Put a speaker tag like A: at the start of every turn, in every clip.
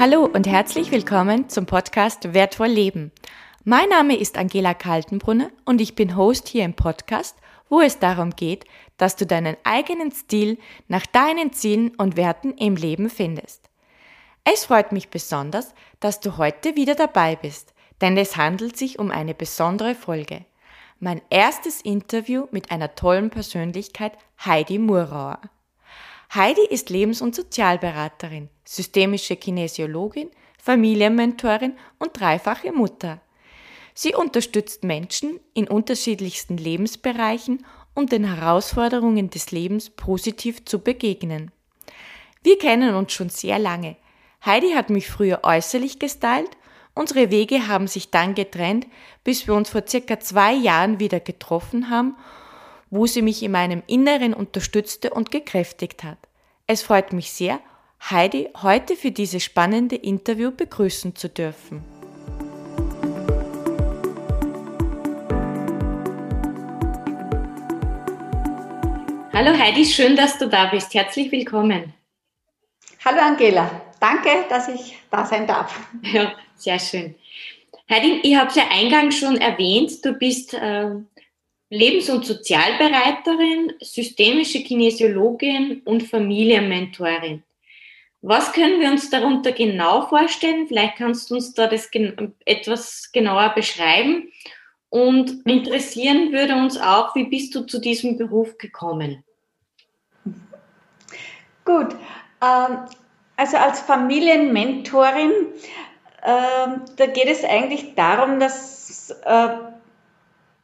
A: Hallo und herzlich willkommen zum Podcast Wertvoll Leben. Mein Name ist Angela Kaltenbrunner und ich bin Host hier im Podcast, wo es darum geht, dass du deinen eigenen Stil nach deinen Zielen und Werten im Leben findest. Es freut mich besonders, dass du heute wieder dabei bist, denn es handelt sich um eine besondere Folge. Mein erstes Interview mit einer tollen Persönlichkeit, Heidi Murauer. Heidi ist Lebens- und Sozialberaterin, systemische Kinesiologin, Familienmentorin und dreifache Mutter. Sie unterstützt Menschen in unterschiedlichsten Lebensbereichen, um den Herausforderungen des Lebens positiv zu begegnen. Wir kennen uns schon sehr lange. Heidi hat mich früher äußerlich gestylt, unsere Wege haben sich dann getrennt, bis wir uns vor circa zwei Jahren wieder getroffen haben wo sie mich in meinem Inneren unterstützte und gekräftigt hat. Es freut mich sehr, Heidi heute für dieses spannende Interview begrüßen zu dürfen. Hallo Heidi, schön, dass du da bist. Herzlich willkommen.
B: Hallo Angela, danke, dass ich da sein darf.
A: Ja, sehr schön. Heidi, ich habe es ja eingangs schon erwähnt, du bist äh, Lebens- und Sozialberaterin, systemische Kinesiologin und Familienmentorin. Was können wir uns darunter genau vorstellen? Vielleicht kannst du uns da das gen etwas genauer beschreiben. Und interessieren würde uns auch, wie bist du zu diesem Beruf gekommen?
B: Gut, ähm, also als Familienmentorin, ähm, da geht es eigentlich darum, dass äh,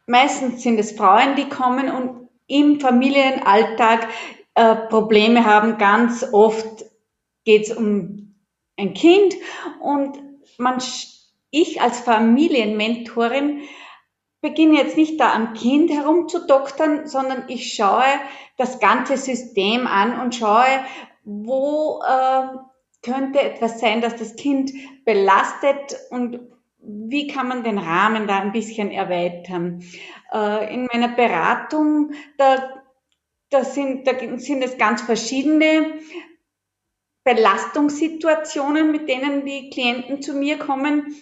B: meistens sind es Frauen, die kommen und im Familienalltag äh, Probleme haben. Ganz oft geht es um ein Kind und man, ich als Familienmentorin beginne jetzt nicht da am Kind herumzudoktern, sondern ich schaue das ganze System an und schaue, wo äh, könnte etwas sein, dass das Kind belastet und wie kann man den Rahmen da ein bisschen erweitern? Äh, in meiner Beratung, da, da, sind, da sind es ganz verschiedene Belastungssituationen, mit denen die Klienten zu mir kommen.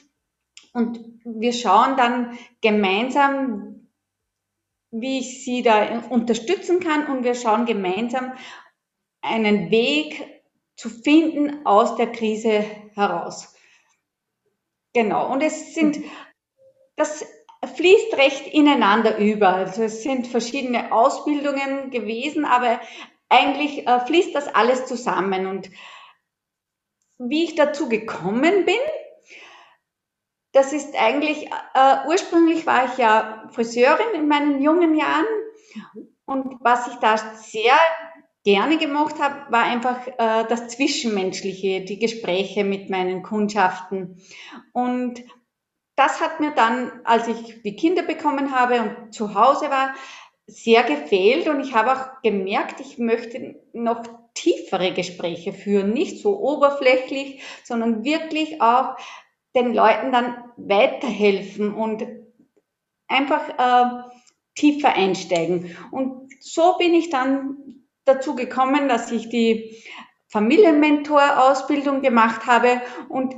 B: Und wir schauen dann gemeinsam, wie ich sie da unterstützen kann. Und wir schauen gemeinsam einen Weg zu finden aus der Krise heraus. Genau. Und es sind, das fließt recht ineinander über. Also es sind verschiedene Ausbildungen gewesen, aber eigentlich äh, fließt das alles zusammen. Und wie ich dazu gekommen bin, das ist eigentlich, äh, ursprünglich war ich ja Friseurin in meinen jungen Jahren. Und was ich da sehr gerne gemacht habe, war einfach äh, das Zwischenmenschliche, die Gespräche mit meinen Kundschaften. Und das hat mir dann, als ich die Kinder bekommen habe und zu Hause war, sehr gefehlt. Und ich habe auch gemerkt, ich möchte noch tiefere Gespräche führen, nicht so oberflächlich, sondern wirklich auch den Leuten dann weiterhelfen und einfach äh, tiefer einsteigen. Und so bin ich dann dazu gekommen, dass ich die Familienmentor-Ausbildung gemacht habe und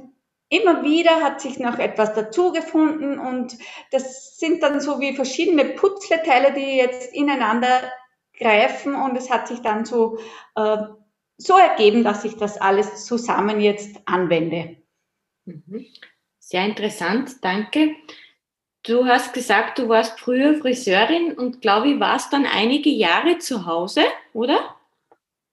B: immer wieder hat sich noch etwas dazu gefunden und das sind dann so wie verschiedene Putzleteile, die jetzt ineinander greifen und es hat sich dann so, äh, so ergeben, dass ich das alles zusammen jetzt anwende.
A: Mhm. Sehr interessant, danke. Du hast gesagt, du warst früher Friseurin und glaube ich, warst dann einige Jahre zu Hause, oder?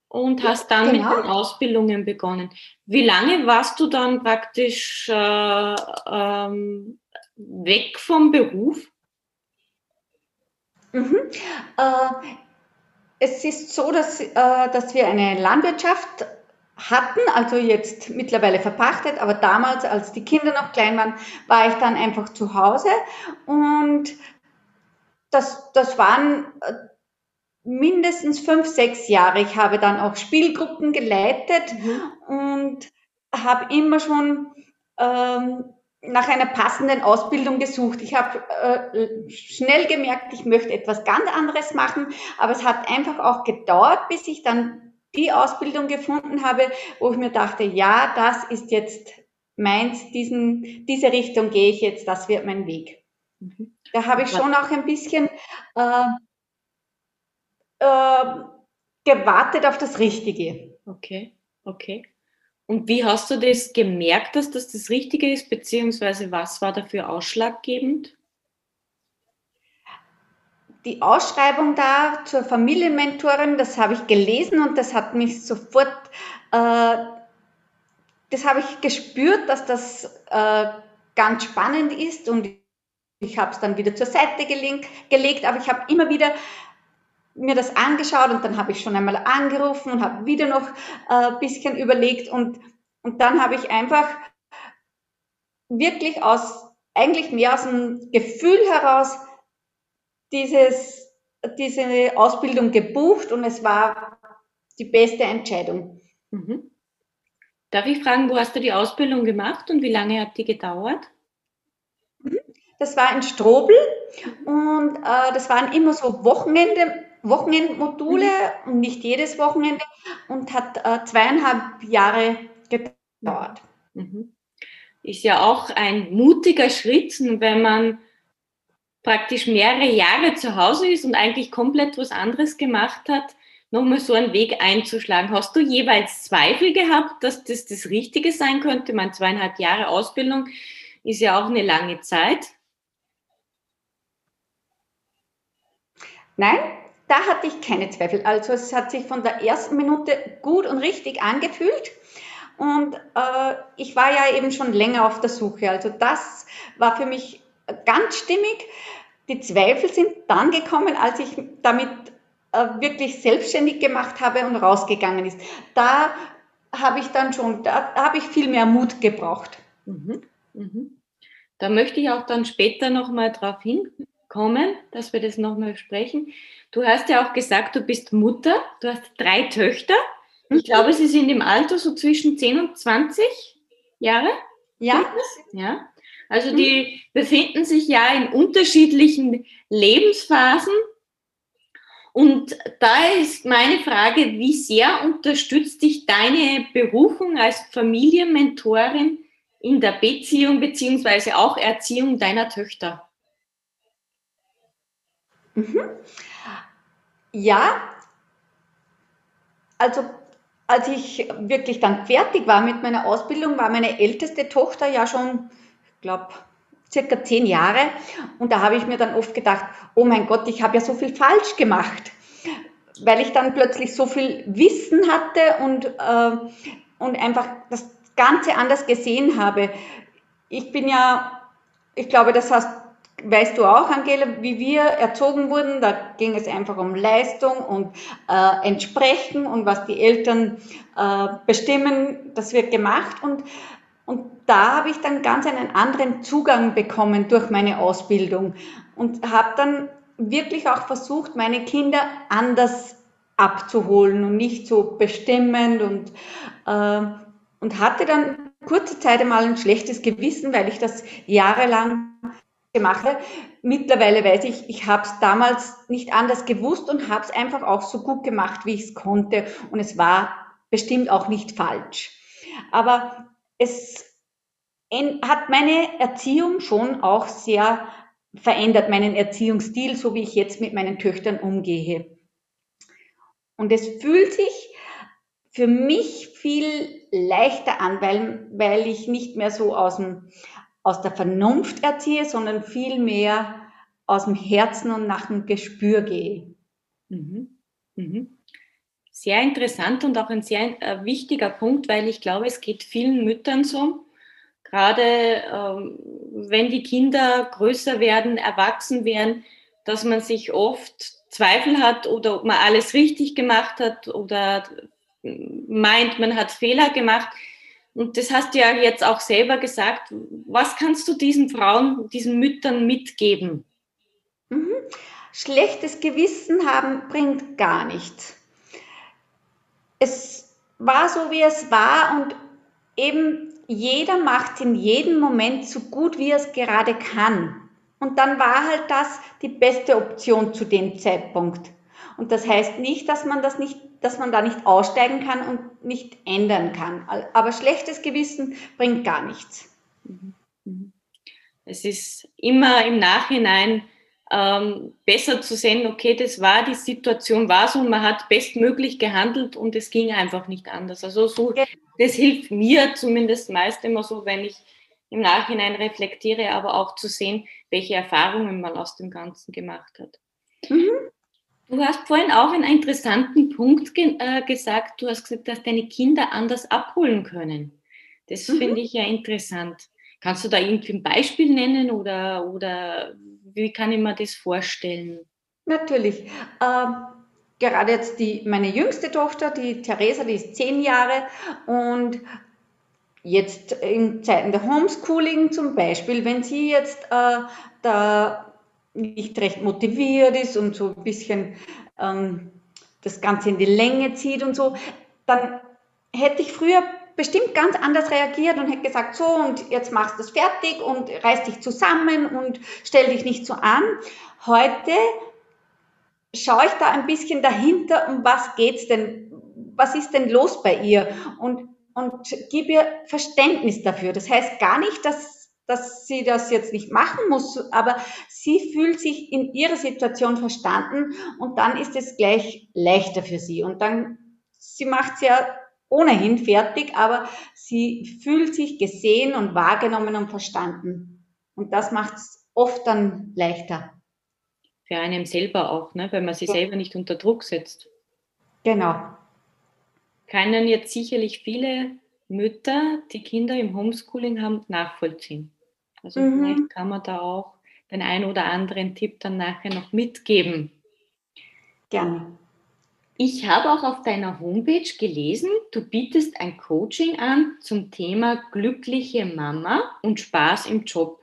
A: Und hast dann genau. mit den Ausbildungen begonnen. Wie lange warst du dann praktisch äh, ähm, weg vom Beruf?
B: Mhm. Äh, es ist so, dass, äh, dass wir eine Landwirtschaft hatten, also jetzt mittlerweile verpachtet, aber damals, als die Kinder noch klein waren, war ich dann einfach zu Hause und das, das waren äh, mindestens fünf, sechs Jahre. Ich habe dann auch Spielgruppen geleitet mhm. und habe immer schon ähm, nach einer passenden Ausbildung gesucht. Ich habe äh, schnell gemerkt, ich möchte etwas ganz anderes machen, aber es hat einfach auch gedauert, bis ich dann die Ausbildung gefunden habe, wo ich mir dachte, ja, das ist jetzt meins, diesen, diese Richtung gehe ich jetzt, das wird mein Weg. Mhm. Da habe ich schon auch ein bisschen äh, äh, gewartet auf das Richtige.
A: Okay, okay. Und wie hast du das gemerkt, dass das das Richtige ist, beziehungsweise was war dafür ausschlaggebend?
B: Die Ausschreibung da zur Familienmentorin, das habe ich gelesen und das hat mich sofort, äh, das habe ich gespürt, dass das äh, ganz spannend ist und ich habe es dann wieder zur Seite gelegt, gelegt aber ich habe immer wieder mir das angeschaut und dann habe ich schon einmal angerufen und habe wieder noch ein äh, bisschen überlegt und, und dann habe ich einfach wirklich aus, eigentlich mehr aus dem Gefühl heraus dieses, diese Ausbildung gebucht und es war die beste Entscheidung. Mhm.
A: Darf ich fragen, wo hast du die Ausbildung gemacht und wie lange hat die gedauert?
B: Mhm. Das war in Strobel und äh, das waren immer so Wochenende, Wochenendmodule mhm. und nicht jedes Wochenende und hat äh, zweieinhalb Jahre gedauert.
A: Mhm. Ist ja auch ein mutiger Schritt, wenn man praktisch mehrere Jahre zu Hause ist und eigentlich komplett was anderes gemacht hat, nochmal so einen Weg einzuschlagen. Hast du jeweils Zweifel gehabt, dass das das Richtige sein könnte? Meine zweieinhalb Jahre Ausbildung ist ja auch eine lange Zeit.
B: Nein, da hatte ich keine Zweifel. Also es hat sich von der ersten Minute gut und richtig angefühlt. Und äh, ich war ja eben schon länger auf der Suche. Also das war für mich ganz stimmig. Die Zweifel sind dann gekommen, als ich damit äh, wirklich selbstständig gemacht habe und rausgegangen ist. Da habe ich dann schon, da habe ich viel mehr Mut gebraucht. Mhm.
A: Mhm. Da möchte ich auch dann später nochmal drauf hinkommen, dass wir das nochmal sprechen. Du hast ja auch gesagt, du bist Mutter, du hast drei Töchter. Ich mhm. glaube, sie sind im Alter so zwischen 10 und 20 Jahre.
B: Ja.
A: Ja. Also mhm. die befinden sich ja in unterschiedlichen Lebensphasen. Und da ist meine Frage, wie sehr unterstützt dich deine Berufung als Familienmentorin in der Beziehung beziehungsweise auch Erziehung deiner Töchter?
B: Mhm. Ja, also als ich wirklich dann fertig war mit meiner Ausbildung, war meine älteste Tochter ja schon, glaube, circa zehn Jahre. Und da habe ich mir dann oft gedacht, oh mein Gott, ich habe ja so viel falsch gemacht, weil ich dann plötzlich so viel Wissen hatte und, äh, und einfach das Ganze anders gesehen habe. Ich bin ja, ich glaube, das hast weißt du auch, Angela, wie wir erzogen wurden. Da ging es einfach um Leistung und äh, Entsprechen und was die Eltern äh, bestimmen, das wird gemacht. Und, und da habe ich dann ganz einen anderen Zugang bekommen durch meine Ausbildung und habe dann wirklich auch versucht, meine Kinder anders abzuholen und nicht so bestimmend und, äh, und hatte dann kurze Zeit einmal ein schlechtes Gewissen, weil ich das jahrelang gemacht habe. Mittlerweile weiß ich, ich habe es damals nicht anders gewusst und habe es einfach auch so gut gemacht, wie ich es konnte. Und es war bestimmt auch nicht falsch. Aber es hat meine Erziehung schon auch sehr verändert, meinen Erziehungsstil, so wie ich jetzt mit meinen Töchtern umgehe. Und es fühlt sich für mich viel leichter an, weil, weil ich nicht mehr so aus dem aus der Vernunft erziehe, sondern vielmehr aus dem Herzen und nach dem Gespür gehe.
A: Mhm. Mhm. Sehr interessant und auch ein sehr äh, wichtiger Punkt, weil ich glaube, es geht vielen Müttern so, gerade ähm, wenn die Kinder größer werden, erwachsen werden, dass man sich oft Zweifel hat oder ob man alles richtig gemacht hat oder meint, man hat Fehler gemacht. Und das hast du ja jetzt auch selber gesagt. Was kannst du diesen Frauen, diesen Müttern mitgeben?
B: Mhm. Schlechtes Gewissen haben bringt gar nichts. Es war so, wie es war und eben jeder macht in jedem Moment so gut, wie er es gerade kann. Und dann war halt das die beste Option zu dem Zeitpunkt. Und das heißt nicht, dass man das nicht dass man da nicht aussteigen kann und nicht ändern kann. Aber schlechtes Gewissen bringt gar nichts. Mhm.
A: Mhm. Es ist immer im Nachhinein ähm, besser zu sehen, okay, das war die Situation war so und man hat bestmöglich gehandelt und es ging einfach nicht anders. Also so, das hilft mir zumindest meist immer so, wenn ich im Nachhinein reflektiere, aber auch zu sehen, welche Erfahrungen man aus dem Ganzen gemacht hat. Mhm. Du hast vorhin auch einen interessanten Punkt ge äh, gesagt. Du hast gesagt, dass deine Kinder anders abholen können. Das mhm. finde ich ja interessant. Kannst du da irgendwie ein Beispiel nennen oder, oder wie kann ich mir das vorstellen?
B: Natürlich. Ähm, gerade jetzt die, meine jüngste Tochter, die Theresa, die ist zehn Jahre und jetzt in Zeiten der Homeschooling zum Beispiel, wenn sie jetzt äh, da nicht recht motiviert ist und so ein bisschen ähm, das Ganze in die Länge zieht und so, dann hätte ich früher bestimmt ganz anders reagiert und hätte gesagt, so und jetzt machst du es fertig und reiß dich zusammen und stell dich nicht so an. Heute schaue ich da ein bisschen dahinter, um was geht's denn, was ist denn los bei ihr und, und gebe ihr Verständnis dafür. Das heißt gar nicht, dass, dass sie das jetzt nicht machen muss, aber sie fühlt sich in ihrer Situation verstanden und dann ist es gleich leichter für sie und dann, sie macht es ja ohnehin fertig, aber sie fühlt sich gesehen und wahrgenommen und verstanden. Und das macht es oft dann leichter.
A: Für einen selber auch, ne? weil man sich ja. selber nicht unter Druck setzt.
B: Genau.
A: Können jetzt sicherlich viele Mütter, die Kinder im Homeschooling haben, nachvollziehen. Also mhm. vielleicht kann man da auch den einen oder anderen Tipp dann nachher noch mitgeben.
B: Gerne.
A: Ich habe auch auf deiner Homepage gelesen, du bietest ein Coaching an zum Thema glückliche Mama und Spaß im Job.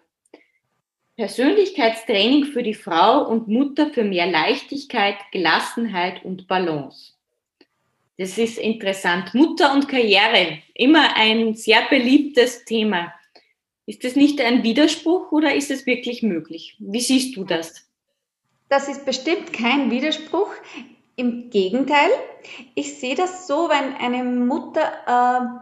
A: Persönlichkeitstraining für die Frau und Mutter für mehr Leichtigkeit, Gelassenheit und Balance. Das ist interessant. Mutter und Karriere, immer ein sehr beliebtes Thema. Ist das nicht ein Widerspruch oder ist es wirklich möglich? Wie siehst du das?
B: Das ist bestimmt kein Widerspruch. Im Gegenteil, ich sehe das so, wenn eine Mutter äh,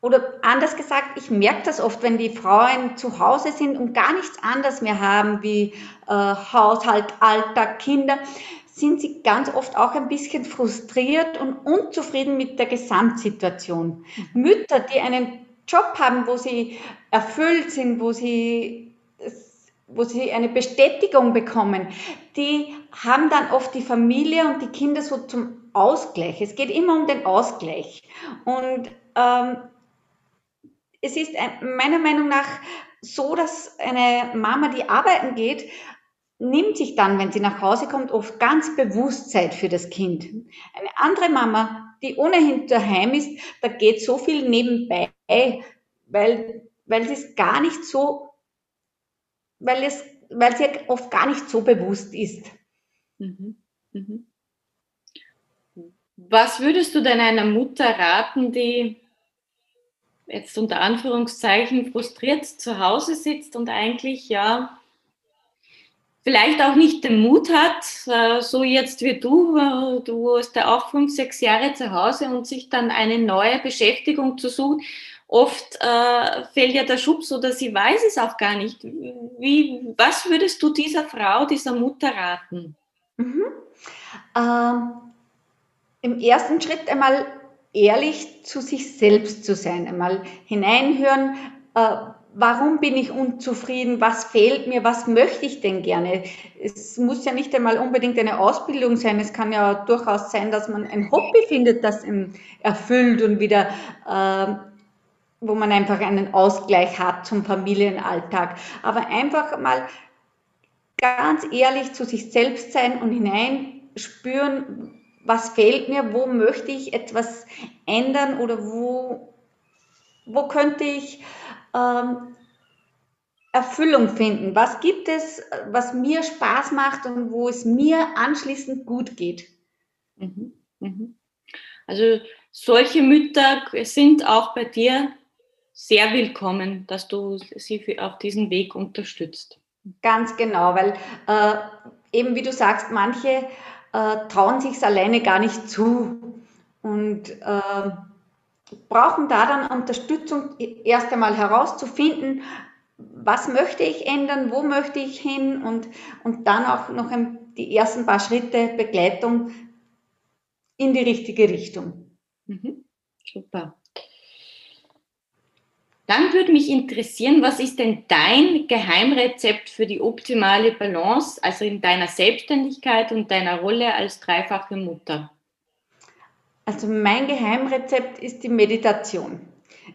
B: oder anders gesagt, ich merke das oft, wenn die Frauen zu Hause sind und gar nichts anderes mehr haben wie äh, Haushalt, Alltag, Kinder, sind sie ganz oft auch ein bisschen frustriert und unzufrieden mit der Gesamtsituation. Mhm. Mütter, die einen Job haben, wo sie erfüllt sind, wo sie wo sie eine Bestätigung bekommen, die haben dann oft die Familie und die Kinder so zum Ausgleich. Es geht immer um den Ausgleich. Und ähm, es ist meiner Meinung nach so, dass eine Mama, die arbeiten geht, nimmt sich dann, wenn sie nach Hause kommt, oft ganz bewusst Zeit für das Kind. Eine andere Mama, die ohnehin daheim ist, da geht so viel nebenbei, weil, weil es gar nicht so weil es, weil es ja oft gar nicht so bewusst ist. Mhm. Mhm.
A: Was würdest du denn einer Mutter raten, die jetzt unter Anführungszeichen frustriert zu Hause sitzt und eigentlich ja vielleicht auch nicht den Mut hat, äh, so jetzt wie du, äh, du hast ja auch fünf, sechs Jahre zu Hause und sich dann eine neue Beschäftigung zu suchen oft äh, fällt ja der Schubs oder sie weiß es auch gar nicht. Wie, was würdest du dieser Frau, dieser Mutter raten? Mhm.
B: Ähm, Im ersten Schritt einmal ehrlich zu sich selbst zu sein, einmal hineinhören, äh, warum bin ich unzufrieden, was fehlt mir, was möchte ich denn gerne. Es muss ja nicht einmal unbedingt eine Ausbildung sein, es kann ja durchaus sein, dass man ein Hobby findet, das erfüllt und wieder äh, wo man einfach einen Ausgleich hat zum Familienalltag. Aber einfach mal ganz ehrlich zu sich selbst sein und hineinspüren, was fehlt mir, wo möchte ich etwas ändern oder wo, wo könnte ich ähm, Erfüllung finden? Was gibt es, was mir Spaß macht und wo es mir anschließend gut geht?
A: Mhm. Mhm. Also solche Mütter sind auch bei dir sehr willkommen, dass du sie auf diesem Weg unterstützt.
B: Ganz genau, weil äh, eben wie du sagst, manche äh, trauen sich es alleine gar nicht zu und äh, brauchen da dann Unterstützung, erst einmal herauszufinden, was möchte ich ändern, wo möchte ich hin und, und dann auch noch ein, die ersten paar Schritte Begleitung in die richtige Richtung.
A: Mhm. Super. Dann würde mich interessieren, was ist denn dein Geheimrezept für die optimale Balance, also in deiner Selbstständigkeit und deiner Rolle als dreifache Mutter?
B: Also mein Geheimrezept ist die Meditation.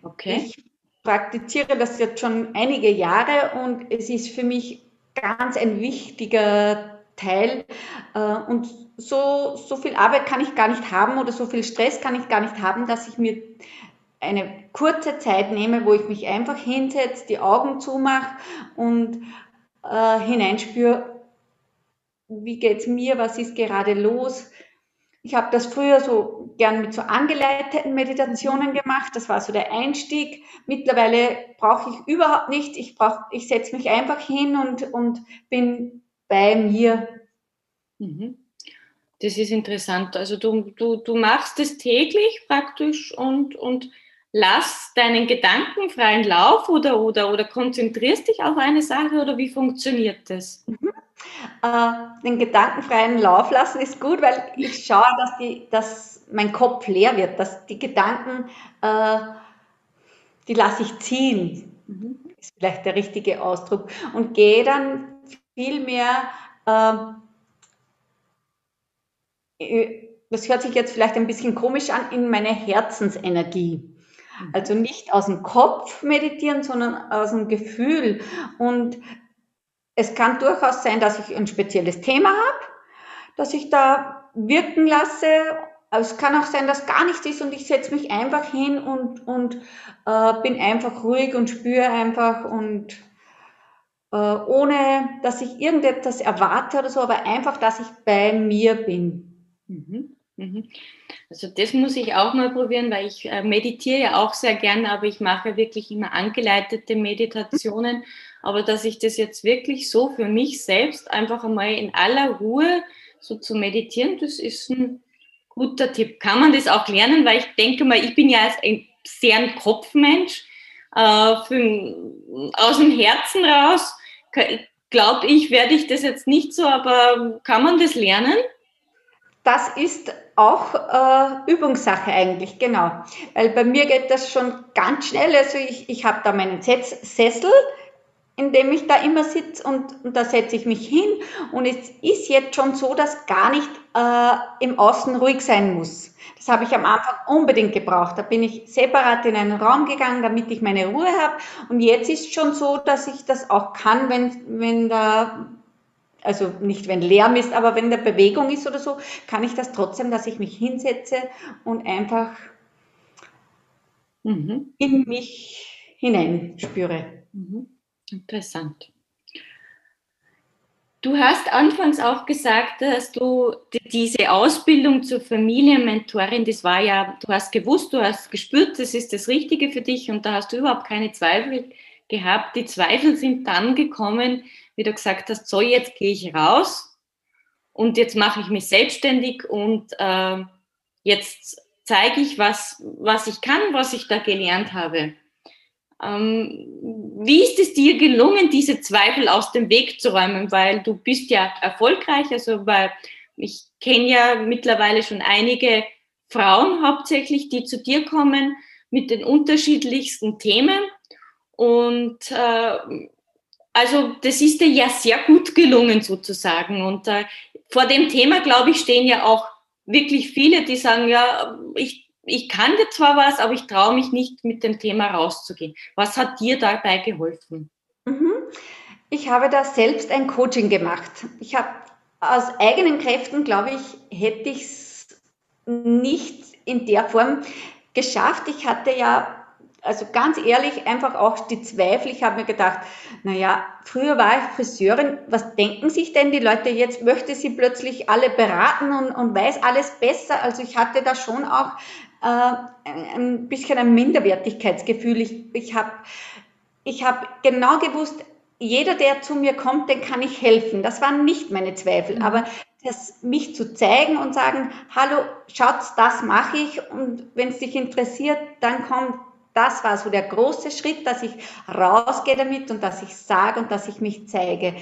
B: Okay. Ich praktiziere das jetzt schon einige Jahre und es ist für mich ganz ein wichtiger Teil. Äh, und so, so viel Arbeit kann ich gar nicht haben oder so viel Stress kann ich gar nicht haben, dass ich mir eine kurze Zeit nehme, wo ich mich einfach hinsetze, die Augen zumache und äh, hineinspüre, wie geht es mir, was ist gerade los. Ich habe das früher so gern mit so angeleiteten Meditationen gemacht. Das war so der Einstieg. Mittlerweile brauche ich überhaupt nicht. Ich brauche, ich setze mich einfach hin und, und bin bei mir.
A: Mhm. Das ist interessant. Also du, du, du machst es täglich praktisch und, und lass deinen Gedanken freien Lauf oder, oder, oder konzentrierst dich auf eine Sache oder wie funktioniert das? Mhm.
B: Äh, den gedankenfreien Lauf lassen ist gut, weil ich schaue, dass, die, dass mein Kopf leer wird, dass die Gedanken, äh, die lasse ich ziehen, mhm. ist vielleicht der richtige Ausdruck, und gehe dann viel mehr, äh, das hört sich jetzt vielleicht ein bisschen komisch an, in meine Herzensenergie. Also nicht aus dem Kopf meditieren, sondern aus dem Gefühl. Und es kann durchaus sein, dass ich ein spezielles Thema habe, dass ich da wirken lasse. Es kann auch sein, dass gar nichts ist und ich setze mich einfach hin und, und äh, bin einfach ruhig und spüre einfach und äh, ohne, dass ich irgendetwas erwarte oder so, aber einfach, dass ich bei mir bin.
A: Mhm. Mhm. Also das muss ich auch mal probieren, weil ich äh, meditiere ja auch sehr gerne, aber ich mache wirklich immer angeleitete Meditationen. Aber dass ich das jetzt wirklich so für mich selbst einfach einmal in aller Ruhe so zu meditieren, das ist ein guter Tipp. Kann man das auch lernen, weil ich denke mal, ich bin ja ein sehr ein Kopfmensch. Äh, für, aus dem Herzen raus, glaube ich, werde ich das jetzt nicht so, aber kann man das lernen?
B: Das ist auch äh, Übungssache eigentlich, genau. Weil bei mir geht das schon ganz schnell. Also ich, ich habe da meinen Sessel, in dem ich da immer sitze und, und da setze ich mich hin. Und es ist jetzt schon so, dass gar nicht äh, im Außen ruhig sein muss. Das habe ich am Anfang unbedingt gebraucht. Da bin ich separat in einen Raum gegangen, damit ich meine Ruhe habe. Und jetzt ist schon so, dass ich das auch kann, wenn, wenn da also nicht wenn Lärm ist, aber wenn da Bewegung ist oder so, kann ich das trotzdem, dass ich mich hinsetze und einfach mhm. in mich hineinspüre.
A: Mhm. Interessant. Du hast anfangs auch gesagt, dass du diese Ausbildung zur Familienmentorin, das war ja, du hast gewusst, du hast gespürt, das ist das Richtige für dich und da hast du überhaupt keine Zweifel gehabt. Die Zweifel sind dann gekommen, wie du gesagt hast, so jetzt gehe ich raus und jetzt mache ich mich selbstständig und äh, jetzt zeige ich, was, was ich kann, was ich da gelernt habe. Ähm, wie ist es dir gelungen, diese Zweifel aus dem Weg zu räumen? Weil du bist ja erfolgreich, also weil ich kenne ja mittlerweile schon einige Frauen hauptsächlich, die zu dir kommen mit den unterschiedlichsten Themen. Und äh, also das ist dir ja sehr gut gelungen sozusagen. Und äh, vor dem Thema, glaube ich, stehen ja auch wirklich viele, die sagen, ja, ich, ich kann dir zwar was, aber ich traue mich nicht, mit dem Thema rauszugehen. Was hat dir dabei geholfen?
B: Mhm. Ich habe da selbst ein Coaching gemacht. Ich habe aus eigenen Kräften, glaube ich, hätte ich es nicht in der Form geschafft. Ich hatte ja also ganz ehrlich, einfach auch die Zweifel. Ich habe mir gedacht, naja, früher war ich Friseurin, was denken sich denn die Leute jetzt? Möchte sie plötzlich alle beraten und, und weiß alles besser? Also ich hatte da schon auch äh, ein bisschen ein Minderwertigkeitsgefühl. Ich, ich habe ich hab genau gewusst, jeder, der zu mir kommt, den kann ich helfen. Das waren nicht meine Zweifel. Mhm. Aber das, mich zu zeigen und sagen, hallo, Schatz, das mache ich und wenn es dich interessiert, dann kommt, das war so der große Schritt, dass ich rausgehe damit und dass ich sage und dass ich mich zeige.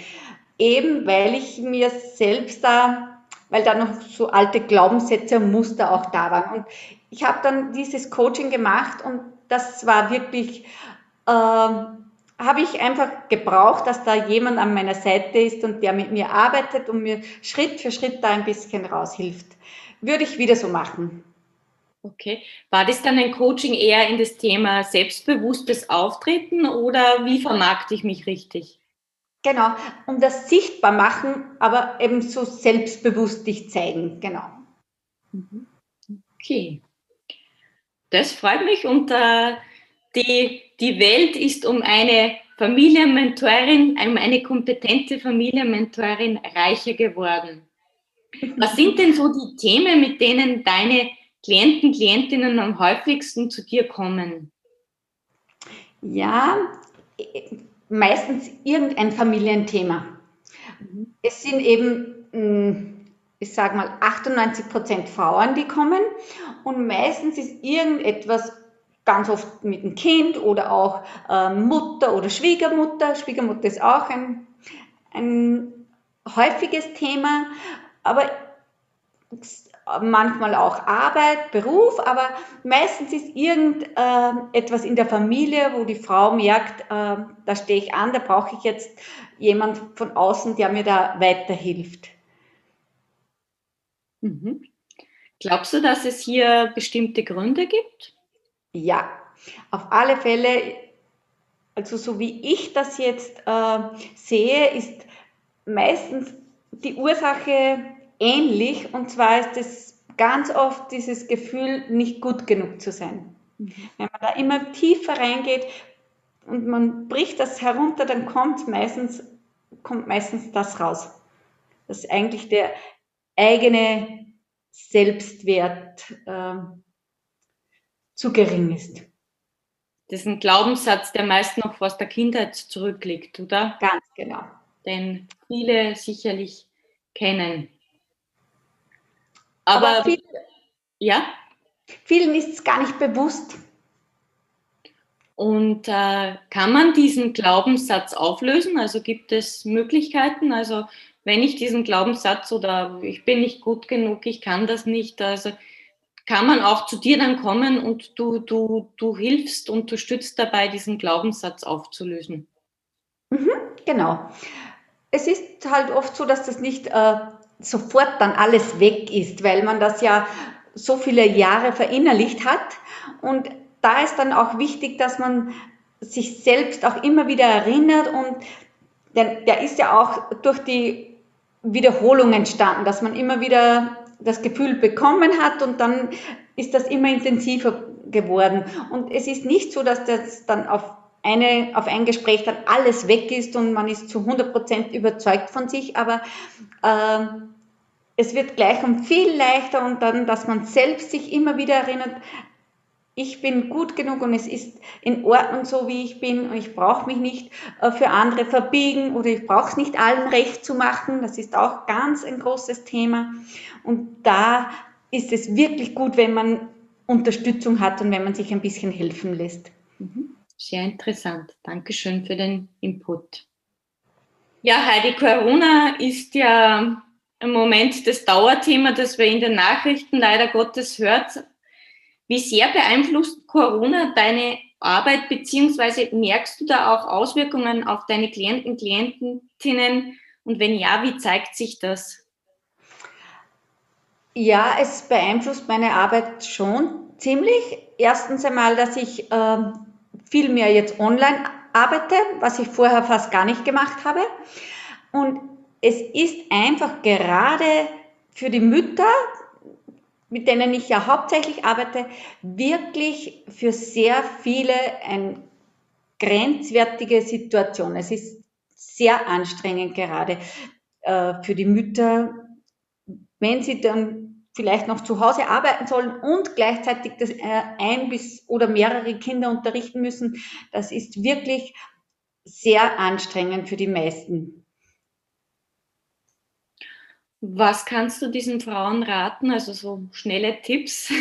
B: Eben weil ich mir selbst da, weil da noch so alte Glaubenssätze und Muster auch da waren. Und ich habe dann dieses Coaching gemacht und das war wirklich, äh, habe ich einfach gebraucht, dass da jemand an meiner Seite ist und der mit mir arbeitet und mir Schritt für Schritt da ein bisschen raushilft. Würde ich wieder so machen.
A: Okay. War das dann ein Coaching eher in das Thema selbstbewusstes Auftreten oder wie vermarkte ich mich richtig?
B: Genau, um das sichtbar machen, aber eben so selbstbewusst dich zeigen, genau.
A: Mhm. Okay. Das freut mich und äh, die, die Welt ist um eine Familienmentorin, um eine kompetente Familienmentorin reicher geworden. Was sind denn so die Themen, mit denen deine Klienten, Klientinnen am häufigsten zu dir kommen?
B: Ja, meistens irgendein Familienthema. Mhm. Es sind eben, hm, ich sage mal, 98 Prozent Frauen, die kommen und meistens ist irgendetwas ganz oft mit dem Kind oder auch äh, Mutter oder Schwiegermutter. Schwiegermutter ist auch ein, ein häufiges Thema, aber manchmal auch Arbeit, Beruf, aber meistens ist irgendetwas in der Familie, wo die Frau merkt, äh, da stehe ich an, da brauche ich jetzt jemand von außen, der mir da weiterhilft.
A: Mhm. Glaubst du, dass es hier bestimmte Gründe gibt?
B: Ja, auf alle Fälle, also so wie ich das jetzt äh, sehe, ist meistens die Ursache ähnlich und zwar ist es ganz oft dieses Gefühl, nicht gut genug zu sein. Mhm. Wenn man da immer tiefer reingeht und man bricht das herunter, dann kommt meistens, kommt meistens das raus. Dass eigentlich der eigene Selbstwert äh, zu gering ist.
A: Das ist ein Glaubenssatz, der meist noch aus der Kindheit zurückliegt, oder?
B: Ganz genau.
A: Den viele sicherlich kennen.
B: Aber, Aber viel, ja? vielen ist es gar nicht bewusst.
A: Und äh, kann man diesen Glaubenssatz auflösen? Also gibt es Möglichkeiten? Also wenn ich diesen Glaubenssatz oder ich bin nicht gut genug, ich kann das nicht, also kann man auch zu dir dann kommen und du, du, du hilfst und du stützt dabei, diesen Glaubenssatz aufzulösen.
B: Mhm, genau. Es ist halt oft so, dass das nicht äh, sofort dann alles weg ist, weil man das ja so viele Jahre verinnerlicht hat. Und da ist dann auch wichtig, dass man sich selbst auch immer wieder erinnert und der, der ist ja auch durch die Wiederholung entstanden, dass man immer wieder das Gefühl bekommen hat und dann ist das immer intensiver geworden. Und es ist nicht so, dass das dann auf eine, auf ein Gespräch dann alles weg ist und man ist zu 100 Prozent überzeugt von sich, aber äh, es wird gleich um viel leichter und dann, dass man selbst sich immer wieder erinnert, ich bin gut genug und es ist in Ordnung so, wie ich bin und ich brauche mich nicht äh, für andere verbiegen oder ich brauche es nicht allen recht zu machen. Das ist auch ganz ein großes Thema. Und da ist es wirklich gut, wenn man Unterstützung hat und wenn man sich ein bisschen helfen lässt.
A: Mhm. Sehr interessant. Dankeschön für den Input. Ja, Heidi, Corona ist ja im Moment das Dauerthema, das wir in den Nachrichten leider Gottes hört. Wie sehr beeinflusst Corona deine Arbeit, beziehungsweise merkst du da auch Auswirkungen auf deine Klienten, Klientinnen? Und wenn ja, wie zeigt sich das?
B: Ja, es beeinflusst meine Arbeit schon ziemlich. Erstens einmal, dass ich äh, viel mehr jetzt online arbeite, was ich vorher fast gar nicht gemacht habe. Und es ist einfach gerade für die Mütter, mit denen ich ja hauptsächlich arbeite, wirklich für sehr viele eine grenzwertige Situation. Es ist sehr anstrengend gerade äh, für die Mütter, wenn sie dann vielleicht noch zu Hause arbeiten sollen und gleichzeitig das äh, ein bis oder mehrere Kinder unterrichten müssen. Das ist wirklich sehr anstrengend für die meisten.
A: Was kannst du diesen Frauen raten? Also so schnelle Tipps,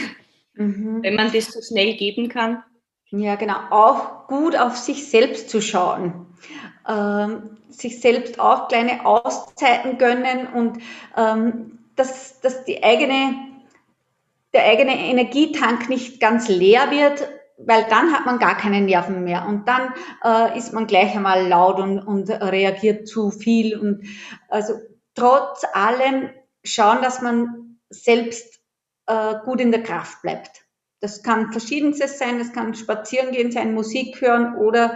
A: mhm. wenn man das so schnell geben kann.
B: Ja, genau. Auch gut auf sich selbst zu schauen. Ähm, sich selbst auch kleine Auszeiten gönnen und ähm, dass, dass die eigene, der eigene Energietank nicht ganz leer wird, weil dann hat man gar keine Nerven mehr und dann äh, ist man gleich einmal laut und, und reagiert zu viel und also trotz allem schauen, dass man selbst äh, gut in der Kraft bleibt. Das kann verschiedenstes sein, das kann spazieren gehen sein, Musik hören oder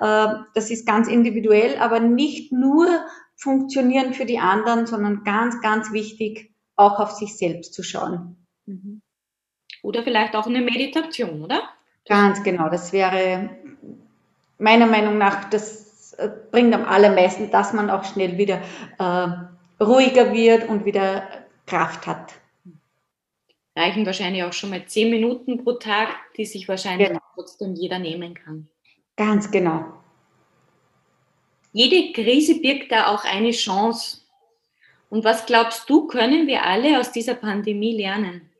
B: äh, das ist ganz individuell, aber nicht nur funktionieren für die anderen, sondern ganz, ganz wichtig, auch auf sich selbst zu schauen. Mhm.
A: Oder vielleicht auch eine Meditation, oder?
B: Ganz genau, das wäre meiner Meinung nach, das äh, bringt am allermeisten, dass man auch schnell wieder äh, ruhiger wird und wieder Kraft hat
A: reichen wahrscheinlich auch schon mal zehn Minuten pro Tag, die sich wahrscheinlich genau. trotzdem jeder nehmen kann.
B: Ganz genau.
A: Jede Krise birgt da auch eine Chance. Und was glaubst du, können wir alle aus dieser Pandemie lernen?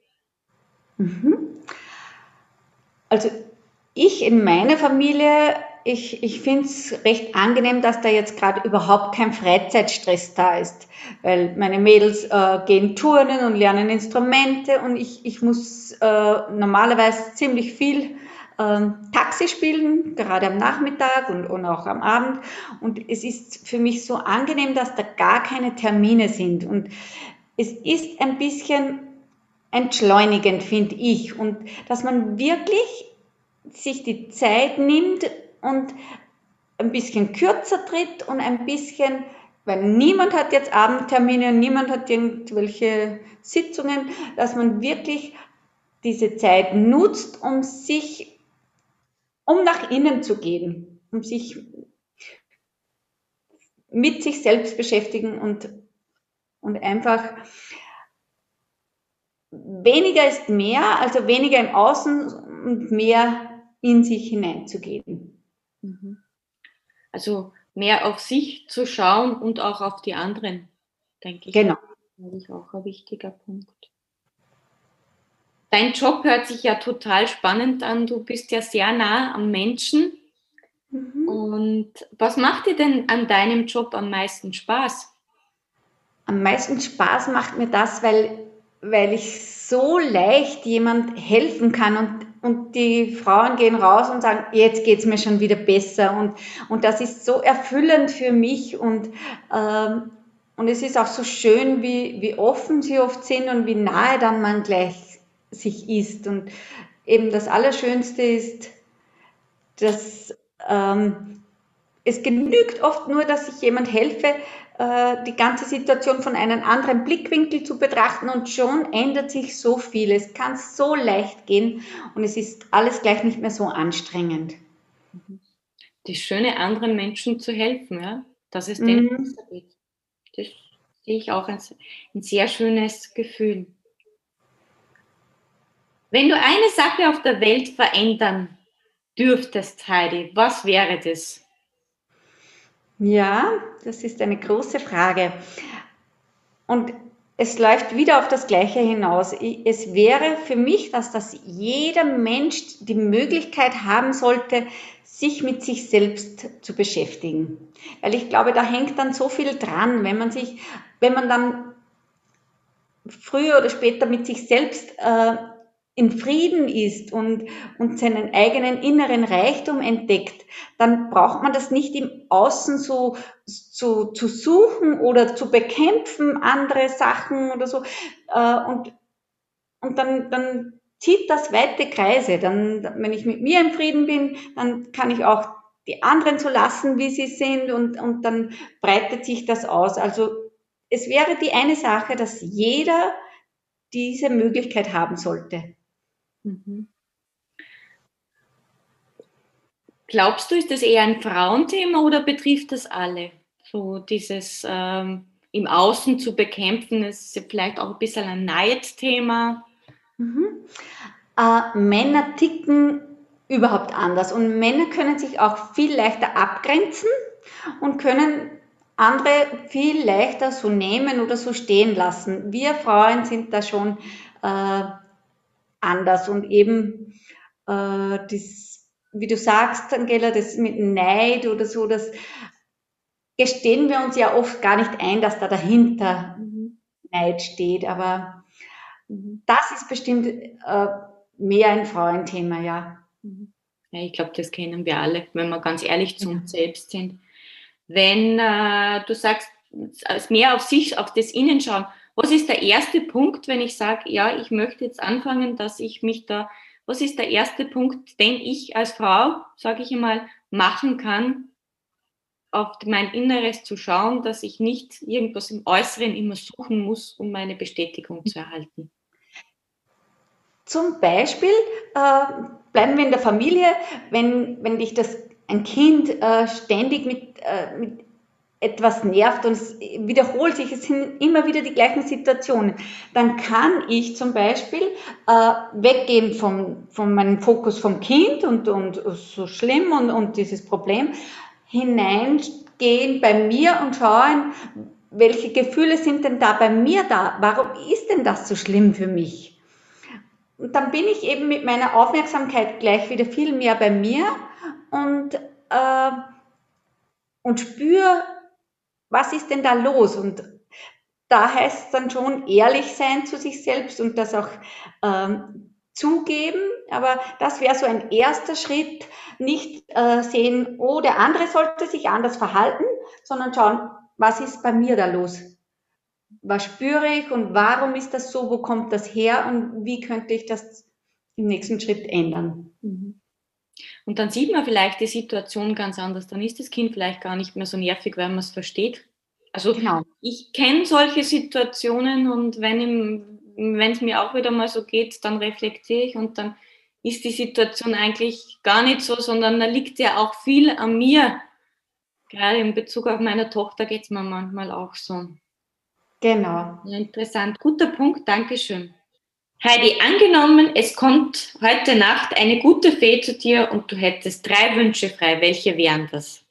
B: Mhm. Also ich in meiner Familie ich, ich finde es recht angenehm, dass da jetzt gerade überhaupt kein Freizeitstress da ist, weil meine Mädels äh, gehen turnen und lernen Instrumente und ich, ich muss äh, normalerweise ziemlich viel äh, Taxi spielen, gerade am Nachmittag und, und auch am Abend. Und es ist für mich so angenehm, dass da gar keine Termine sind. Und es ist ein bisschen entschleunigend, finde ich. Und dass man wirklich sich die Zeit nimmt, und ein bisschen kürzer tritt und ein bisschen, weil niemand hat jetzt Abendtermine, niemand hat irgendwelche Sitzungen, dass man wirklich diese Zeit nutzt, um sich, um nach innen zu gehen, um sich mit sich selbst beschäftigen und, und einfach weniger ist mehr, also weniger im Außen und mehr in sich hineinzugehen.
A: Mhm. Also mehr auf sich zu schauen und auch auf die anderen, denke ich.
B: Genau.
A: Das ist auch ein wichtiger Punkt. Dein Job hört sich ja total spannend an. Du bist ja sehr nah am Menschen. Mhm. Und was macht dir denn an deinem Job am meisten Spaß?
B: Am meisten Spaß macht mir das, weil, weil ich so leicht jemand helfen kann und und die Frauen gehen raus und sagen, jetzt geht's mir schon wieder besser. Und, und das ist so erfüllend für mich. Und, ähm, und es ist auch so schön, wie, wie offen sie oft sind und wie nahe dann man gleich sich ist. Und eben das Allerschönste ist, dass ähm, es genügt oft nur, dass ich jemand helfe, die ganze Situation von einem anderen Blickwinkel zu betrachten und schon ändert sich so viel. Es kann so leicht gehen und es ist alles gleich nicht mehr so anstrengend.
A: Die Schöne, anderen Menschen zu helfen, ja, es denen mhm. besser geht. Das sehe ich auch als ein sehr schönes Gefühl. Wenn du eine Sache auf der Welt verändern dürftest, Heidi, was wäre das?
B: Ja, das ist eine große Frage. Und es läuft wieder auf das Gleiche hinaus. Es wäre für mich, dass das jeder Mensch die Möglichkeit haben sollte, sich mit sich selbst zu beschäftigen. Weil ich glaube, da hängt dann so viel dran, wenn man sich, wenn man dann früher oder später mit sich selbst äh, in Frieden ist und, und seinen eigenen inneren Reichtum entdeckt, dann braucht man das nicht im Außen so, so zu suchen oder zu bekämpfen, andere Sachen oder so. Äh, und, und dann, dann zieht das weite Kreise. Dann, wenn ich mit mir im Frieden bin, dann kann ich auch die anderen so lassen, wie sie sind und, und dann breitet sich das aus. Also es wäre die eine Sache, dass jeder diese Möglichkeit haben sollte. Mhm.
A: Glaubst du, ist das eher ein Frauenthema oder betrifft das alle? So dieses ähm, im Außen zu bekämpfen, ist vielleicht auch ein bisschen ein Neidthema.
B: Mhm. Äh, Männer ticken überhaupt anders und Männer können sich auch viel leichter abgrenzen und können andere viel leichter so nehmen oder so stehen lassen. Wir Frauen sind da schon äh, anders und eben äh, das, wie du sagst, Angela, das mit Neid oder so, das gestehen wir uns ja oft gar nicht ein, dass da dahinter mhm. Neid steht, aber mhm. das ist bestimmt äh, mehr ein Frauenthema, ja.
A: Mhm. Ja, ich glaube, das kennen wir alle, wenn wir ganz ehrlich zu uns selbst sind. Wenn äh, du sagst, mehr auf sich, auf das Innen schauen, was ist der erste Punkt, wenn ich sage, ja, ich möchte jetzt anfangen, dass ich mich da, was ist der erste Punkt, den ich als Frau, sage ich einmal, machen kann, auf mein Inneres zu schauen, dass ich nicht irgendwas im Äußeren immer suchen muss, um meine Bestätigung zu erhalten?
B: Zum Beispiel äh, bleiben wir in der Familie, wenn, wenn dich das ein Kind äh, ständig mit, äh, mit etwas nervt und es wiederholt sich, es sind immer wieder die gleichen Situationen, dann kann ich zum Beispiel äh, weggehen vom, von meinem Fokus vom Kind und, und so schlimm und, und dieses Problem, hineingehen bei mir und schauen, welche Gefühle sind denn da bei mir da? Warum ist denn das so schlimm für mich? Und dann bin ich eben mit meiner Aufmerksamkeit gleich wieder viel mehr bei mir und, äh, und spüre, was ist denn da los? Und da heißt es dann schon ehrlich sein zu sich selbst und das auch ähm, zugeben. Aber das wäre so ein erster Schritt, nicht äh, sehen, oh, der andere sollte sich anders verhalten, sondern schauen, was ist bei mir da los? was spüre ich und warum ist das so, wo kommt das her und wie könnte ich das im nächsten Schritt ändern. Mhm.
A: Und dann sieht man vielleicht die Situation ganz anders. Dann ist das Kind vielleicht gar nicht mehr so nervig, weil man es versteht. Also genau. ich kenne solche Situationen und wenn es mir auch wieder mal so geht, dann reflektiere ich und dann ist die Situation eigentlich gar nicht so, sondern da liegt ja auch viel an mir. Gerade in Bezug auf meine Tochter geht es mir manchmal auch so.
B: Genau.
A: Interessant. Guter Punkt. Dankeschön. Heidi, angenommen, es kommt heute Nacht eine gute Fee zu dir und du hättest drei Wünsche frei. Welche wären das?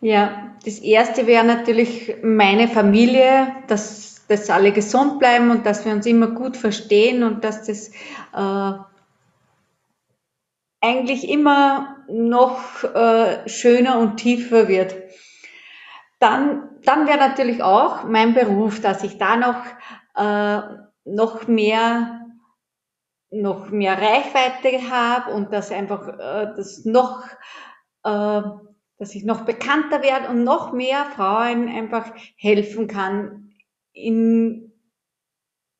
B: Ja, das erste wäre natürlich meine Familie, dass, dass alle gesund bleiben und dass wir uns immer gut verstehen und dass das äh, eigentlich immer noch äh, schöner und tiefer wird. Dann, dann wäre natürlich auch mein Beruf, dass ich da noch, äh, noch mehr, noch mehr Reichweite habe und dass einfach äh, das noch, äh, dass ich noch bekannter werde und noch mehr Frauen einfach helfen kann in,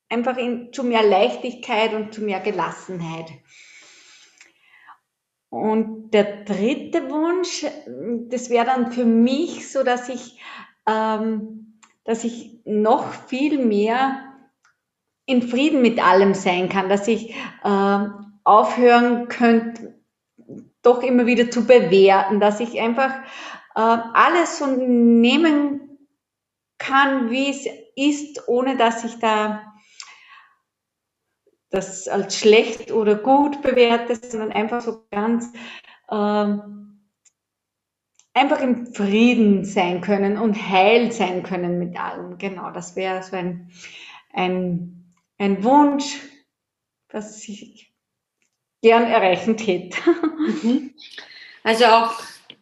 B: einfach in, zu mehr Leichtigkeit und zu mehr Gelassenheit. Und der dritte Wunsch, das wäre dann für mich so, dass ich, ähm, dass ich noch viel mehr in Frieden mit allem sein kann, dass ich äh, aufhören könnte, doch immer wieder zu bewerten, dass ich einfach äh, alles so nehmen kann, wie es ist, ohne dass ich da das als schlecht oder gut bewertet, sondern einfach so ganz ähm, einfach im Frieden sein können und heil sein können mit allem. Genau, das wäre so ein, ein, ein Wunsch, was ich gern erreichen täte.
A: Mhm. Also auch,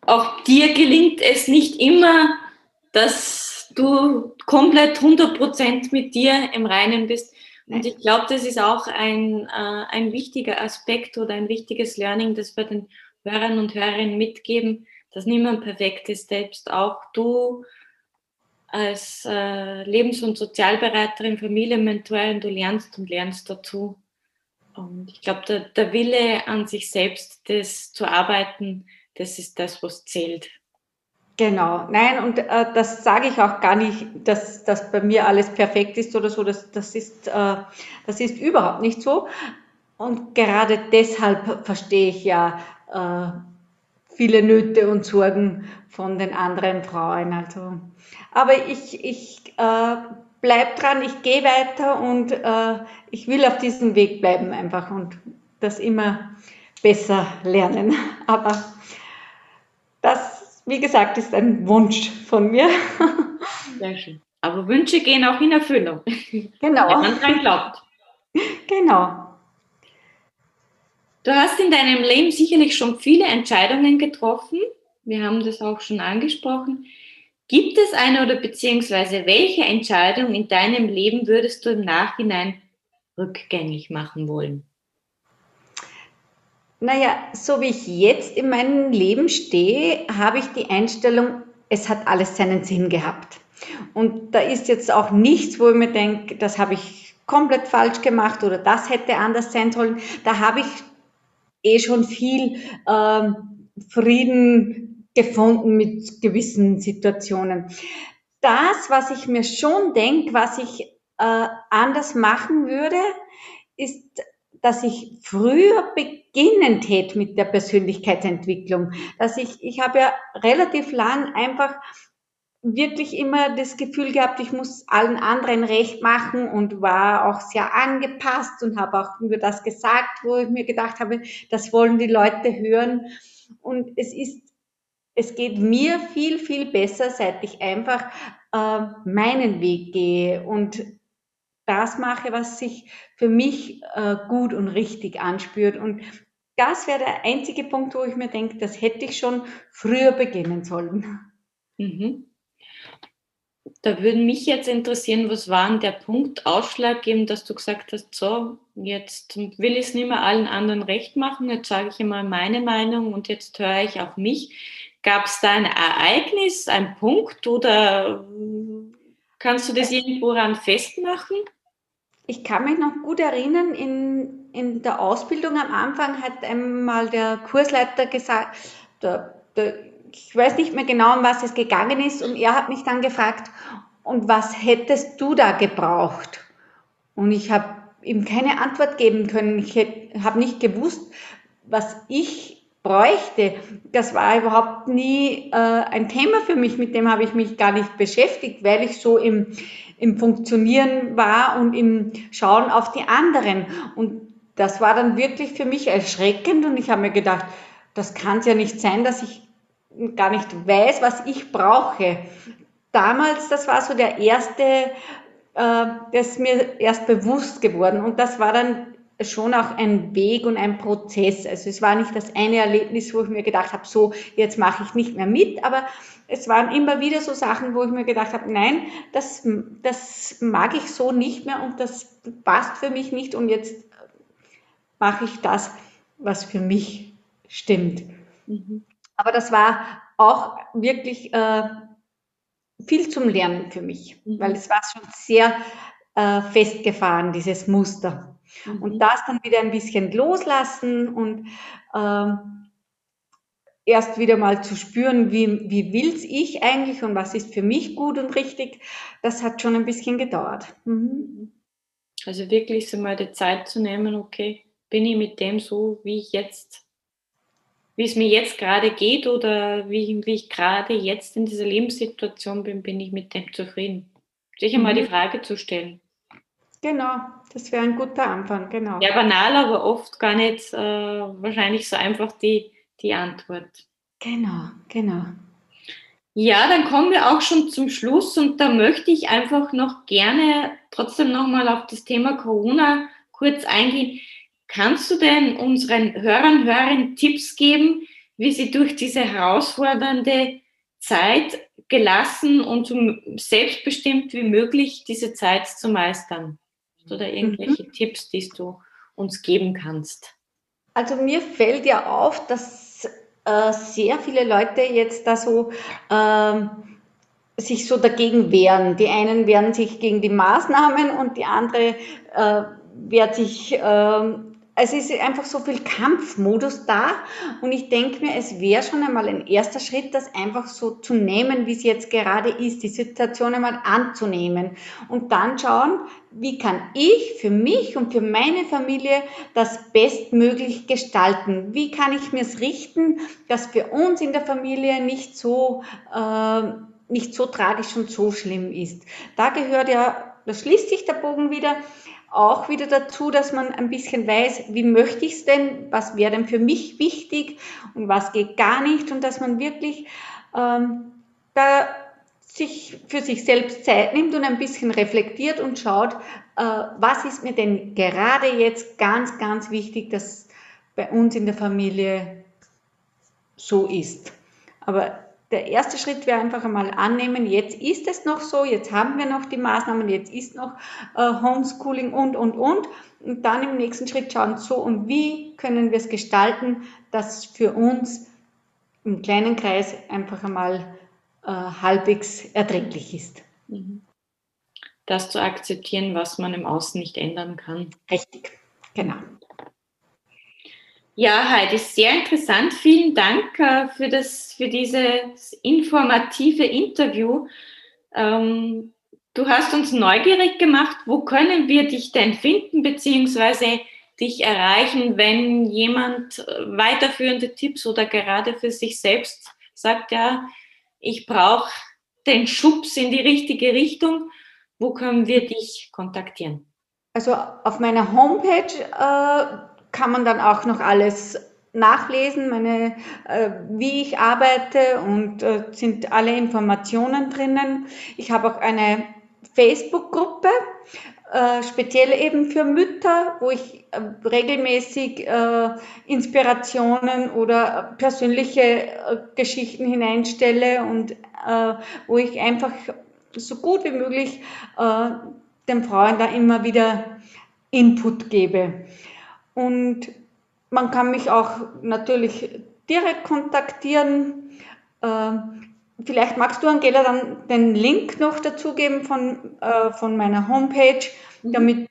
A: auch dir gelingt es nicht immer, dass du komplett 100% mit dir im Reinen bist. Und ich glaube, das ist auch ein, äh, ein wichtiger Aspekt oder ein wichtiges Learning, das wir den Hörern und Hörerinnen mitgeben, dass niemand perfekt ist, selbst auch du als äh, Lebens- und Sozialberaterin, Familienmentorin, du lernst und lernst dazu. Und ich glaube, der, der Wille an sich selbst, das zu arbeiten, das ist das, was zählt.
B: Genau, nein, und äh, das sage ich auch gar nicht, dass das bei mir alles perfekt ist oder so. Das, das, ist, äh, das ist überhaupt nicht so. Und gerade deshalb verstehe ich ja äh, viele Nöte und Sorgen von den anderen Frauen. Also, aber ich, ich äh, bleib dran, ich gehe weiter und äh, ich will auf diesem Weg bleiben einfach und das immer besser lernen. Aber das wie gesagt, ist ein Wunsch von mir.
A: Sehr schön. Aber Wünsche gehen auch in Erfüllung.
B: Genau.
A: Wenn man dran glaubt.
B: Genau.
A: Du hast in deinem Leben sicherlich schon viele Entscheidungen getroffen. Wir haben das auch schon angesprochen. Gibt es eine oder beziehungsweise welche Entscheidung in deinem Leben würdest du im Nachhinein rückgängig machen wollen?
B: Naja, so wie ich jetzt in meinem Leben stehe, habe ich die Einstellung, es hat alles seinen Sinn gehabt. Und da ist jetzt auch nichts, wo ich mir denke, das habe ich komplett falsch gemacht oder das hätte anders sein sollen. Da habe ich eh schon viel ähm, Frieden gefunden mit gewissen Situationen. Das, was ich mir schon denke, was ich äh, anders machen würde, ist, dass ich früher beginnen hätte mit der Persönlichkeitsentwicklung. Dass ich, ich habe ja relativ lang einfach wirklich immer das Gefühl gehabt, ich muss allen anderen recht machen und war auch sehr angepasst und habe auch über das gesagt, wo ich mir gedacht habe, das wollen die Leute hören. Und es ist, es geht mir viel, viel besser, seit ich einfach äh, meinen Weg gehe und das mache, was sich für mich äh, gut und richtig anspürt. Und das wäre der einzige Punkt, wo ich mir denke, das hätte ich schon früher beginnen sollen.
A: Mhm. Da würde mich jetzt interessieren, was war denn der Punkt ausschlaggebend, dass du gesagt hast, so, jetzt will ich es nicht mehr allen anderen recht machen, jetzt sage ich immer meine Meinung und jetzt höre ich auf mich. Gab es da ein Ereignis, ein Punkt oder kannst du das irgendwo ran festmachen?
B: Ich kann mich noch gut erinnern, in, in der Ausbildung am Anfang hat einmal der Kursleiter gesagt, der, der ich weiß nicht mehr genau, um was es gegangen ist. Und er hat mich dann gefragt, und was hättest du da gebraucht? Und ich habe ihm keine Antwort geben können. Ich habe nicht gewusst, was ich bräuchte. Das war überhaupt nie äh, ein Thema für mich. Mit dem habe ich mich gar nicht beschäftigt, weil ich so im, im Funktionieren war und im Schauen auf die anderen. Und das war dann wirklich für mich erschreckend und ich habe mir gedacht, das kann es ja nicht sein, dass ich gar nicht weiß, was ich brauche. Damals, das war so der erste, äh, das ist mir erst bewusst geworden und das war dann schon auch ein Weg und ein Prozess. Also es war nicht das eine Erlebnis, wo ich mir gedacht habe, so, jetzt mache ich nicht mehr mit, aber es waren immer wieder so Sachen, wo ich mir gedacht habe, nein, das, das mag ich so nicht mehr und das passt für mich nicht und jetzt mache ich das, was für mich stimmt. Mhm. Aber das war auch wirklich äh, viel zum Lernen für mich, mhm. weil es war schon sehr äh, festgefahren, dieses Muster. Mhm. Und das dann wieder ein bisschen loslassen und äh, erst wieder mal zu spüren, wie, wie will's ich eigentlich und was ist für mich gut und richtig, das hat schon ein bisschen gedauert. Mhm.
A: Also wirklich so mal die Zeit zu nehmen, okay, bin ich mit dem so, wie ich jetzt wie es mir jetzt gerade geht oder wie, wie ich gerade jetzt in dieser Lebenssituation bin, bin ich mit dem zufrieden. Sich einmal mhm. die Frage zu stellen.
B: Genau, das wäre ein guter Anfang, genau.
A: Ja, banal, aber oft gar nicht äh, wahrscheinlich so einfach die, die Antwort.
B: Genau, genau.
A: Ja, dann kommen wir auch schon zum Schluss und da möchte ich einfach noch gerne trotzdem nochmal auf das Thema Corona kurz eingehen. Kannst du denn unseren Hörern, Hörern Tipps geben, wie sie durch diese herausfordernde Zeit gelassen und so selbstbestimmt wie möglich diese Zeit zu meistern? Du da irgendwelche mhm. Tipps, die du uns geben kannst?
B: Also mir fällt ja auf, dass äh, sehr viele Leute jetzt da so äh, sich so dagegen wehren. Die einen wehren sich gegen die Maßnahmen und die andere äh, wehrt sich äh, es ist einfach so viel Kampfmodus da und ich denke mir, es wäre schon einmal ein erster Schritt, das einfach so zu nehmen, wie es jetzt gerade ist, die Situation einmal anzunehmen und dann schauen, wie kann ich für mich und für meine Familie das bestmöglich gestalten? Wie kann ich mir es richten, dass für uns in der Familie nicht so, äh, nicht so tragisch und so schlimm ist? Da gehört ja, da schließt sich der Bogen wieder, auch wieder dazu, dass man ein bisschen weiß, wie möchte ich es denn, was wäre denn für mich wichtig und was geht gar nicht und dass man wirklich ähm, da sich für sich selbst Zeit nimmt und ein bisschen reflektiert und schaut, äh, was ist mir denn gerade jetzt ganz, ganz wichtig, dass bei uns in der Familie so ist. Aber der erste Schritt wäre einfach einmal annehmen, jetzt ist es noch so, jetzt haben wir noch die Maßnahmen, jetzt ist noch äh, Homeschooling und, und, und. Und dann im nächsten Schritt schauen, so und wie können wir es gestalten, dass für uns im kleinen Kreis einfach einmal äh, halbwegs erträglich ist. Mhm.
A: Das zu akzeptieren, was man im Außen nicht ändern kann.
B: Richtig, genau.
A: Ja, Heidi, sehr interessant. Vielen Dank äh, für, das, für dieses informative Interview. Ähm, du hast uns neugierig gemacht. Wo können wir dich denn finden, beziehungsweise dich erreichen, wenn jemand äh, weiterführende Tipps oder gerade für sich selbst sagt, ja, ich brauche den Schubs in die richtige Richtung. Wo können wir dich kontaktieren?
B: Also auf meiner Homepage äh, kann man dann auch noch alles nachlesen, meine, äh, wie ich arbeite und äh, sind alle Informationen drinnen. Ich habe auch eine Facebook-Gruppe, äh, speziell eben für Mütter, wo ich äh, regelmäßig äh, Inspirationen oder persönliche äh, Geschichten hineinstelle und wo ich einfach so gut wie möglich den Frauen da immer wieder Input gebe. Und man kann mich auch natürlich direkt kontaktieren. Äh, vielleicht magst du, Angela, dann den Link noch dazugeben von, äh, von meiner Homepage, mhm. damit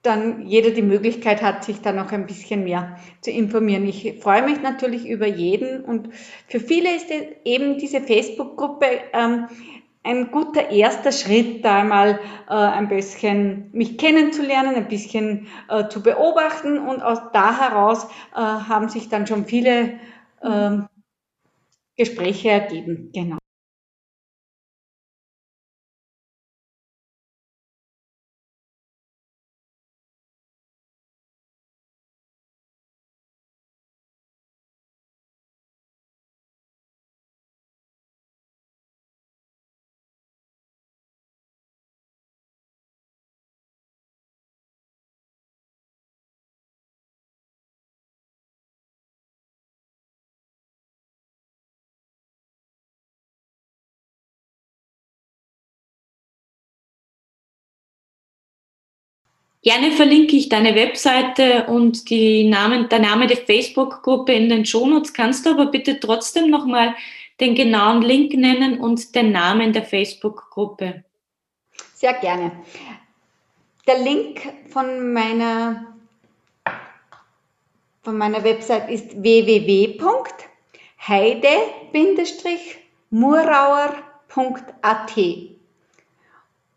B: dann jeder die Möglichkeit hat, sich da noch ein bisschen mehr zu informieren. Ich freue mich natürlich über jeden und für viele ist eben diese Facebook-Gruppe ähm, ein guter erster Schritt, da einmal äh, ein bisschen mich kennenzulernen, ein bisschen äh, zu beobachten und aus da heraus äh, haben sich dann schon viele ähm, Gespräche ergeben. Genau.
A: Gerne verlinke ich deine Webseite und die Namen, der Name der Facebook-Gruppe in den Shownotes. Kannst du aber bitte trotzdem nochmal den genauen Link nennen und den Namen der Facebook-Gruppe?
B: Sehr gerne. Der Link von meiner, von meiner Website ist www.heide-murauer.at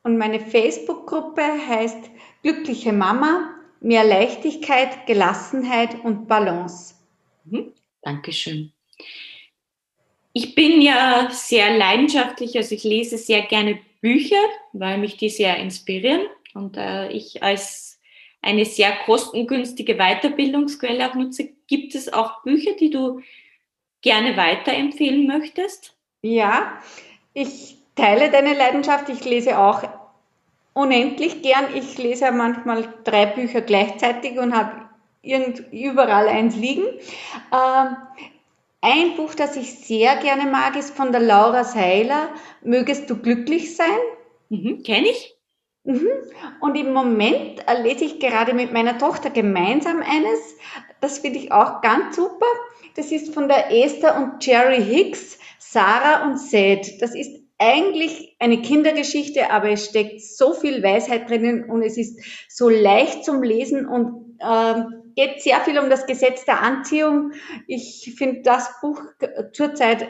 B: und meine Facebook-Gruppe heißt Glückliche Mama, mehr Leichtigkeit, Gelassenheit und Balance.
A: Mhm. Dankeschön. Ich bin ja sehr leidenschaftlich, also ich lese sehr gerne Bücher, weil mich die sehr inspirieren und äh, ich als eine sehr kostengünstige Weiterbildungsquelle auch nutze. Gibt es auch Bücher, die du gerne weiterempfehlen möchtest?
B: Ja, ich teile deine Leidenschaft. Ich lese auch unendlich gern. Ich lese ja manchmal drei Bücher gleichzeitig und habe überall eins liegen. Ähm, ein Buch, das ich sehr gerne mag, ist von der Laura Seiler, Mögest du glücklich sein?
A: Mhm, Kenne ich.
B: Mhm. Und im Moment lese ich gerade mit meiner Tochter gemeinsam eines. Das finde ich auch ganz super. Das ist von der Esther und Jerry Hicks, Sarah und Seth. Das ist eigentlich eine Kindergeschichte, aber es steckt so viel Weisheit drinnen und es ist so leicht zum Lesen und ähm, geht sehr viel um das Gesetz der Anziehung. Ich finde das Buch zurzeit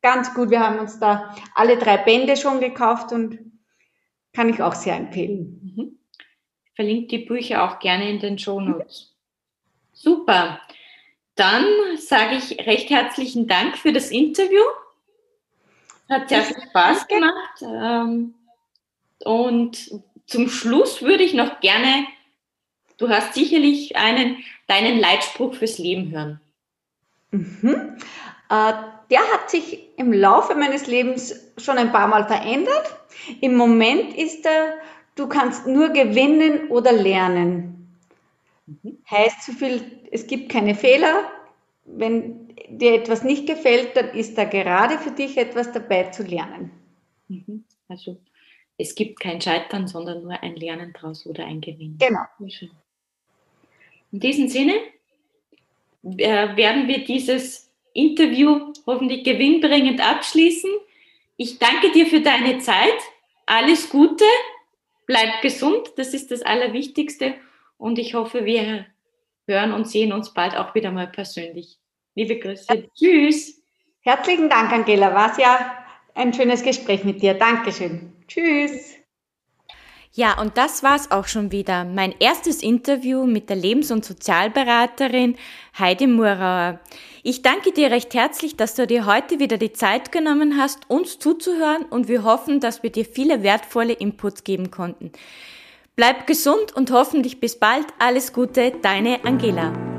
B: ganz gut. Wir haben uns da alle drei Bände schon gekauft und kann ich auch sehr empfehlen.
A: Mhm. Verlinke die Bücher auch gerne in den Show Notes. Super. Dann sage ich recht herzlichen Dank für das Interview. Hat sehr viel Spaß gemacht. Ähm, und zum Schluss würde ich noch gerne, du hast sicherlich einen, deinen Leitspruch fürs Leben hören.
B: Mhm. Äh, der hat sich im Laufe meines Lebens schon ein paar Mal verändert. Im Moment ist er, du kannst nur gewinnen oder lernen. Mhm. Heißt so viel, es gibt keine Fehler. Wenn dir etwas nicht gefällt, dann ist da gerade für dich etwas dabei zu lernen.
A: Mhm. Also es gibt kein Scheitern, sondern nur ein Lernen daraus oder ein Gewinn.
B: Genau.
A: In diesem Sinne äh, werden wir dieses Interview hoffentlich gewinnbringend abschließen. Ich danke dir für deine Zeit. Alles Gute. Bleib gesund. Das ist das Allerwichtigste. Und ich hoffe, wir hören und sehen uns bald auch wieder mal persönlich. Liebe Grüße. Tschüss.
B: Herzlichen Dank, Angela. War es ja ein schönes Gespräch mit dir. Dankeschön. Tschüss.
A: Ja, und das war's auch schon wieder. Mein erstes Interview mit der Lebens- und Sozialberaterin Heidi Murauer. Ich danke dir recht herzlich, dass du dir heute wieder die Zeit genommen hast, uns zuzuhören und wir hoffen, dass wir dir viele wertvolle Inputs geben konnten. Bleib gesund und hoffentlich bis bald. Alles Gute, deine Angela.